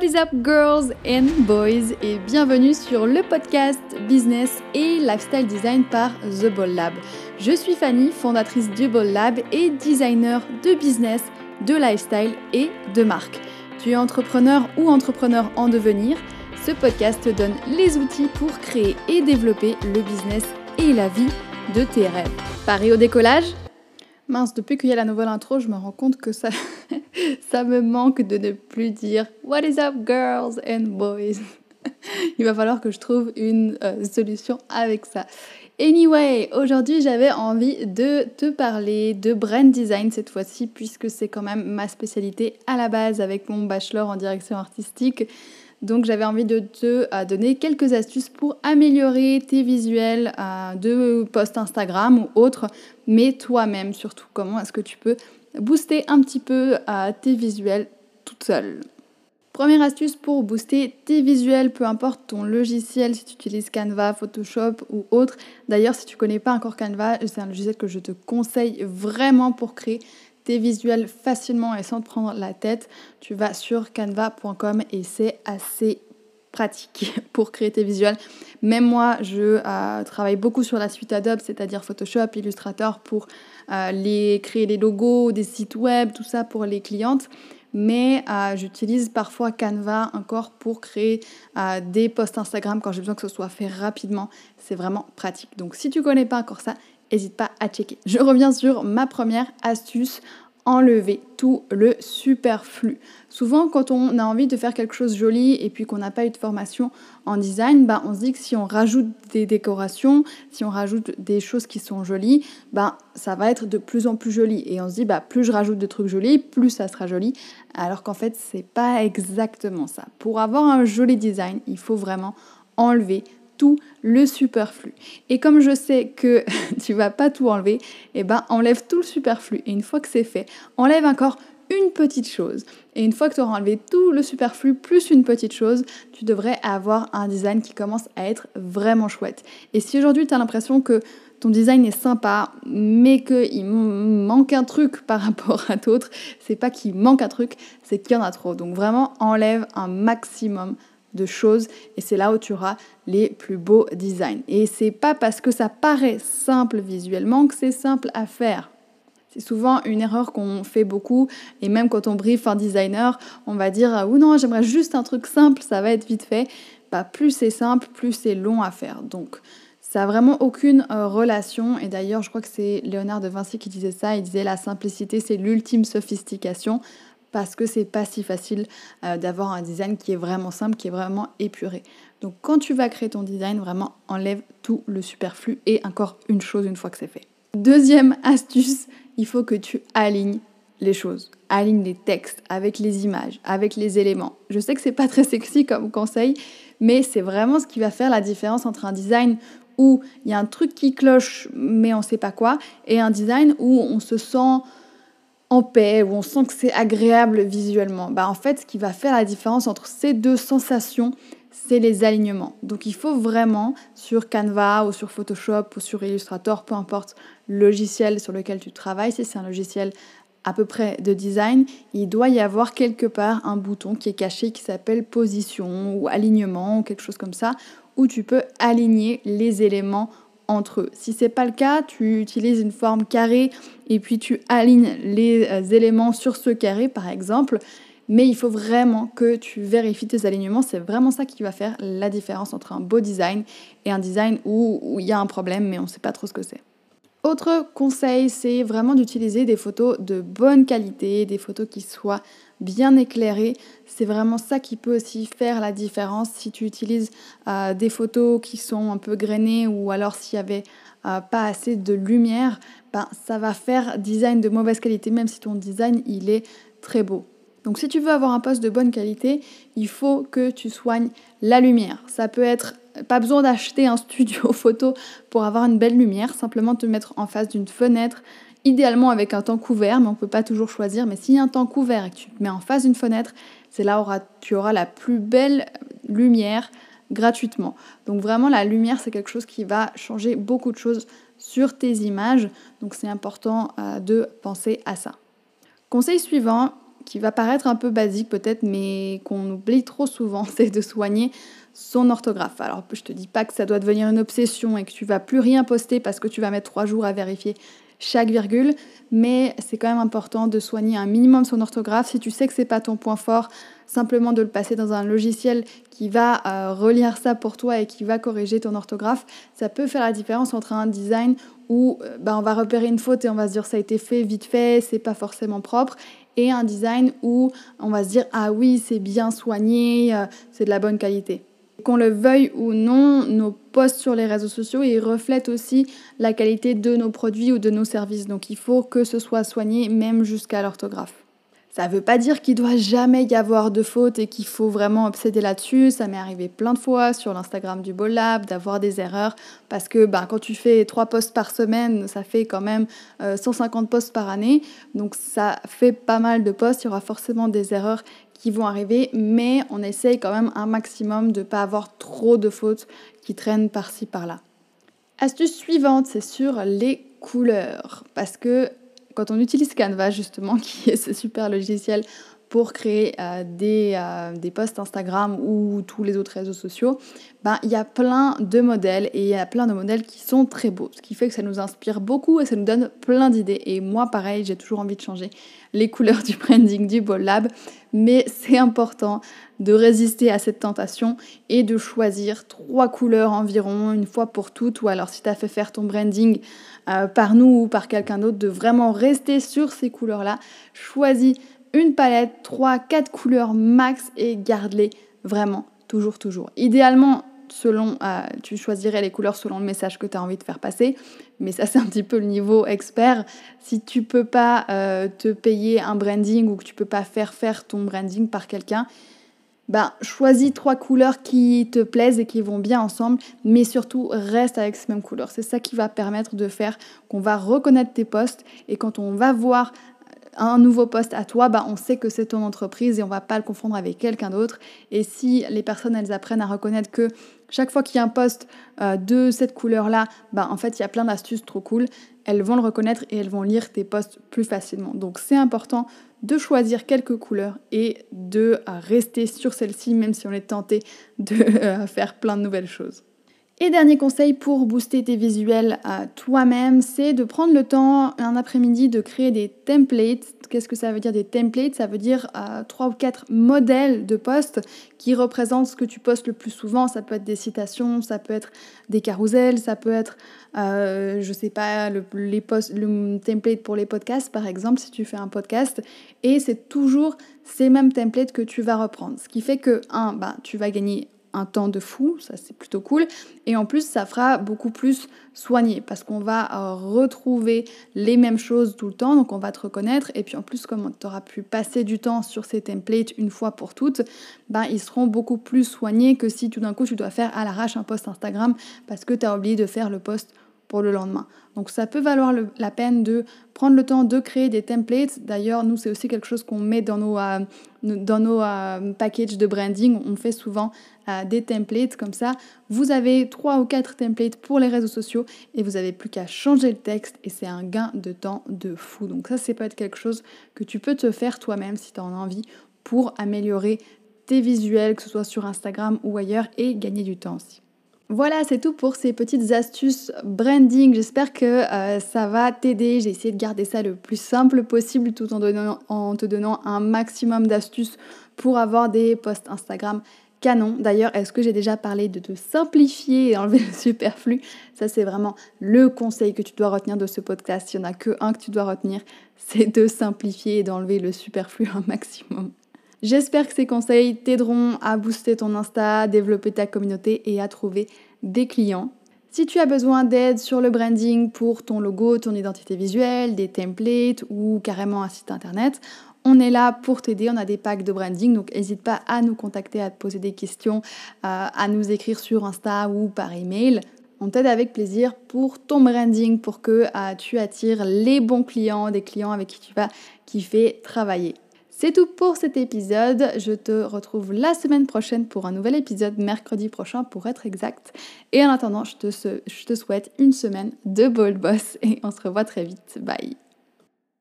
What is up girls and boys? Et bienvenue sur le podcast Business et Lifestyle Design par The Ball Lab. Je suis Fanny, fondatrice du Ball Lab et designer de business, de lifestyle et de marque. Tu es entrepreneur ou entrepreneur en devenir Ce podcast te donne les outils pour créer et développer le business et la vie de tes rêves. Paris au décollage? Mince, depuis qu'il y a la nouvelle intro, je me rends compte que ça, ça me manque de ne plus dire What is up, girls and boys? Il va falloir que je trouve une euh, solution avec ça. Anyway, aujourd'hui j'avais envie de te parler de brand design cette fois-ci, puisque c'est quand même ma spécialité à la base avec mon bachelor en direction artistique. Donc j'avais envie de te euh, donner quelques astuces pour améliorer tes visuels euh, de posts Instagram ou autres, mais toi-même surtout. Comment est-ce que tu peux booster un petit peu euh, tes visuels toute seule Première astuce pour booster tes visuels, peu importe ton logiciel, si tu utilises Canva, Photoshop ou autre. D'ailleurs, si tu connais pas encore Canva, c'est un logiciel que je te conseille vraiment pour créer tes visuels facilement et sans te prendre la tête, tu vas sur canva.com et c'est assez pratique pour créer tes visuels. Même moi, je euh, travaille beaucoup sur la suite Adobe, c'est-à-dire Photoshop, Illustrator pour euh, les, créer des logos, des sites web, tout ça pour les clientes. Mais euh, j'utilise parfois Canva encore pour créer des posts Instagram quand j'ai besoin que ce soit fait rapidement. C'est vraiment pratique. Donc si tu connais pas encore ça, n'hésite pas à checker. Je reviens sur ma première astuce enlever tout le superflu. Souvent, quand on a envie de faire quelque chose de joli et puis qu'on n'a pas eu de formation en design, bah, on se dit que si on rajoute des décorations, si on rajoute des choses qui sont jolies, bah, ça va être de plus en plus joli. Et on se dit, bah, plus je rajoute de trucs jolis, plus ça sera joli. Alors qu'en fait, c'est pas exactement ça. Pour avoir un joli design, il faut vraiment enlever tout le superflu. Et comme je sais que tu vas pas tout enlever, et eh ben enlève tout le superflu. Et une fois que c'est fait, enlève encore une petite chose. Et une fois que tu auras enlevé tout le superflu plus une petite chose, tu devrais avoir un design qui commence à être vraiment chouette. Et si aujourd'hui tu as l'impression que ton design est sympa, mais qu'il manque un truc par rapport à d'autres, c'est pas qu'il manque un truc, c'est qu'il y en a trop. Donc vraiment enlève un maximum de choses et c'est là où tu auras les plus beaux designs. Et c'est pas parce que ça paraît simple visuellement que c'est simple à faire. C'est souvent une erreur qu'on fait beaucoup et même quand on brief un designer, on va dire ah, ou non, j'aimerais juste un truc simple, ça va être vite fait. Bah, plus c'est simple, plus c'est long à faire. Donc ça n'a vraiment aucune euh, relation. Et d'ailleurs, je crois que c'est Léonard de Vinci qui disait ça. Il disait la simplicité, c'est l'ultime sophistication parce que c'est pas si facile euh, d'avoir un design qui est vraiment simple, qui est vraiment épuré. Donc quand tu vas créer ton design, vraiment enlève tout le superflu et encore une chose une fois que c'est fait. Deuxième astuce, il faut que tu alignes les choses, aligne les textes avec les images, avec les éléments. Je sais que c'est pas très sexy comme conseil, mais c'est vraiment ce qui va faire la différence entre un design où il y a un truc qui cloche mais on sait pas quoi et un design où on se sent en paix, où on sent que c'est agréable visuellement. Bah, en fait, ce qui va faire la différence entre ces deux sensations, c'est les alignements. Donc il faut vraiment sur Canva ou sur Photoshop ou sur Illustrator, peu importe le logiciel sur lequel tu travailles, si c'est un logiciel à peu près de design, il doit y avoir quelque part un bouton qui est caché qui s'appelle position ou alignement ou quelque chose comme ça, où tu peux aligner les éléments entre eux. Si c'est pas le cas, tu utilises une forme carrée et puis tu alignes les euh, éléments sur ce carré par exemple. Mais il faut vraiment que tu vérifies tes alignements. C'est vraiment ça qui va faire la différence entre un beau design et un design où il y a un problème mais on ne sait pas trop ce que c'est. Autre conseil, c'est vraiment d'utiliser des photos de bonne qualité, des photos qui soient bien éclairées. C'est vraiment ça qui peut aussi faire la différence si tu utilises euh, des photos qui sont un peu grainées ou alors s'il y avait euh, pas assez de lumière, ben, ça va faire design de mauvaise qualité même si ton design il est très beau. Donc si tu veux avoir un poste de bonne qualité, il faut que tu soignes la lumière. Ça peut être pas besoin d'acheter un studio photo pour avoir une belle lumière, simplement te mettre en face d'une fenêtre, idéalement avec un temps couvert, mais on ne peut pas toujours choisir. Mais s'il y a un temps couvert et que tu te mets en face d'une fenêtre, c'est là où tu auras la plus belle lumière gratuitement. Donc vraiment la lumière c'est quelque chose qui va changer beaucoup de choses sur tes images. Donc c'est important euh, de penser à ça. Conseil suivant, qui va paraître un peu basique peut-être, mais qu'on oublie trop souvent, c'est de soigner son orthographe. Alors je te dis pas que ça doit devenir une obsession et que tu vas plus rien poster parce que tu vas mettre trois jours à vérifier chaque virgule, mais c'est quand même important de soigner un minimum son orthographe. Si tu sais que c'est pas ton point fort, simplement de le passer dans un logiciel qui va euh, relire ça pour toi et qui va corriger ton orthographe, ça peut faire la différence entre un design où euh, bah, on va repérer une faute et on va se dire ça a été fait vite fait, c'est pas forcément propre, et un design où on va se dire ah oui c'est bien soigné, euh, c'est de la bonne qualité. Qu'on le veuille ou non, nos posts sur les réseaux sociaux, ils reflètent aussi la qualité de nos produits ou de nos services. Donc il faut que ce soit soigné même jusqu'à l'orthographe. Ça ne veut pas dire qu'il doit jamais y avoir de fautes et qu'il faut vraiment obséder là-dessus. Ça m'est arrivé plein de fois sur l'Instagram du Lab d'avoir des erreurs parce que ben, quand tu fais 3 posts par semaine, ça fait quand même 150 euh, posts par année. Donc ça fait pas mal de posts. Il y aura forcément des erreurs qui vont arriver, mais on essaye quand même un maximum de ne pas avoir trop de fautes qui traînent par-ci par-là. Astuce suivante, c'est sur les couleurs. Parce que quand on utilise Canva, justement, qui est ce super logiciel pour créer euh, des, euh, des, posts Instagram ou tous les autres réseaux sociaux, ben, il y a plein de modèles et il y a plein de modèles qui sont très beaux, ce qui fait que ça nous inspire beaucoup et ça nous donne plein d'idées. Et moi, pareil, j'ai toujours envie de changer les couleurs du branding du Ball Lab, mais c'est important de résister à cette tentation et de choisir trois couleurs environ, une fois pour toutes, ou alors si tu as fait faire ton branding euh, par nous ou par quelqu'un d'autre, de vraiment rester sur ces couleurs-là. Choisis une palette, 3, 4 couleurs max et garde-les vraiment toujours, toujours. Idéalement, selon, euh, tu choisirais les couleurs selon le message que tu as envie de faire passer, mais ça c'est un petit peu le niveau expert. Si tu peux pas euh, te payer un branding ou que tu peux pas faire faire ton branding par quelqu'un, ben, choisis trois couleurs qui te plaisent et qui vont bien ensemble, mais surtout reste avec ces mêmes couleurs. C'est ça qui va permettre de faire qu'on va reconnaître tes postes et quand on va voir un nouveau poste à toi, bah, on sait que c'est ton entreprise et on va pas le confondre avec quelqu'un d'autre. Et si les personnes, elles apprennent à reconnaître que chaque fois qu'il y a un poste euh, de cette couleur-là, bah, en fait, il y a plein d'astuces trop cool, elles vont le reconnaître et elles vont lire tes posts plus facilement. Donc c'est important de choisir quelques couleurs et de rester sur celle-ci, même si on est tenté de euh, faire plein de nouvelles choses. Et dernier conseil pour booster tes visuels à toi-même, c'est de prendre le temps un après-midi de créer des templates. Qu'est-ce que ça veut dire des templates? Ça veut dire euh, trois ou quatre modèles de posts qui représentent ce que tu postes le plus souvent. Ça peut être des citations, ça peut être des carousels, ça peut être, euh, je sais pas, le, les posts, le template pour les podcasts par exemple, si tu fais un podcast. Et c'est toujours ces mêmes templates que tu vas reprendre. Ce qui fait que, un, bah, tu vas gagner un temps de fou, ça c'est plutôt cool. Et en plus, ça fera beaucoup plus soigné parce qu'on va euh, retrouver les mêmes choses tout le temps, donc on va te reconnaître. Et puis en plus, comme tu auras pu passer du temps sur ces templates une fois pour toutes, ben, ils seront beaucoup plus soignés que si tout d'un coup tu dois faire à l'arrache un post Instagram parce que tu as oublié de faire le post pour le lendemain. Donc ça peut valoir la peine de prendre le temps de créer des templates. D'ailleurs, nous, c'est aussi quelque chose qu'on met dans nos, euh, dans nos euh, packages de branding. On fait souvent euh, des templates comme ça. Vous avez trois ou quatre templates pour les réseaux sociaux et vous n'avez plus qu'à changer le texte et c'est un gain de temps de fou. Donc ça, c'est peut être quelque chose que tu peux te faire toi-même si tu en as envie pour améliorer tes visuels, que ce soit sur Instagram ou ailleurs, et gagner du temps aussi. Voilà, c'est tout pour ces petites astuces branding. J'espère que euh, ça va t'aider. J'ai essayé de garder ça le plus simple possible tout en, te donnant un maximum d'astuces pour avoir des posts Instagram canon. D'ailleurs, est-ce que j'ai déjà parlé de te simplifier et enlever le superflu? Ça, c'est vraiment le conseil que tu dois retenir de ce podcast. Il n'y en a que un que tu dois retenir, c'est de simplifier et d'enlever le superflu un maximum. J'espère que ces conseils t'aideront à booster ton Insta, développer ta communauté et à trouver des clients. Si tu as besoin d'aide sur le branding pour ton logo, ton identité visuelle, des templates ou carrément un site internet, on est là pour t'aider, on a des packs de branding, donc n'hésite pas à nous contacter, à te poser des questions, euh, à nous écrire sur Insta ou par email. On t'aide avec plaisir pour ton branding, pour que euh, tu attires les bons clients, des clients avec qui tu vas kiffer travailler. C'est tout pour cet épisode. Je te retrouve la semaine prochaine pour un nouvel épisode, mercredi prochain pour être exact. Et en attendant, je te, souhaite une semaine de Bold Boss et on se revoit très vite. Bye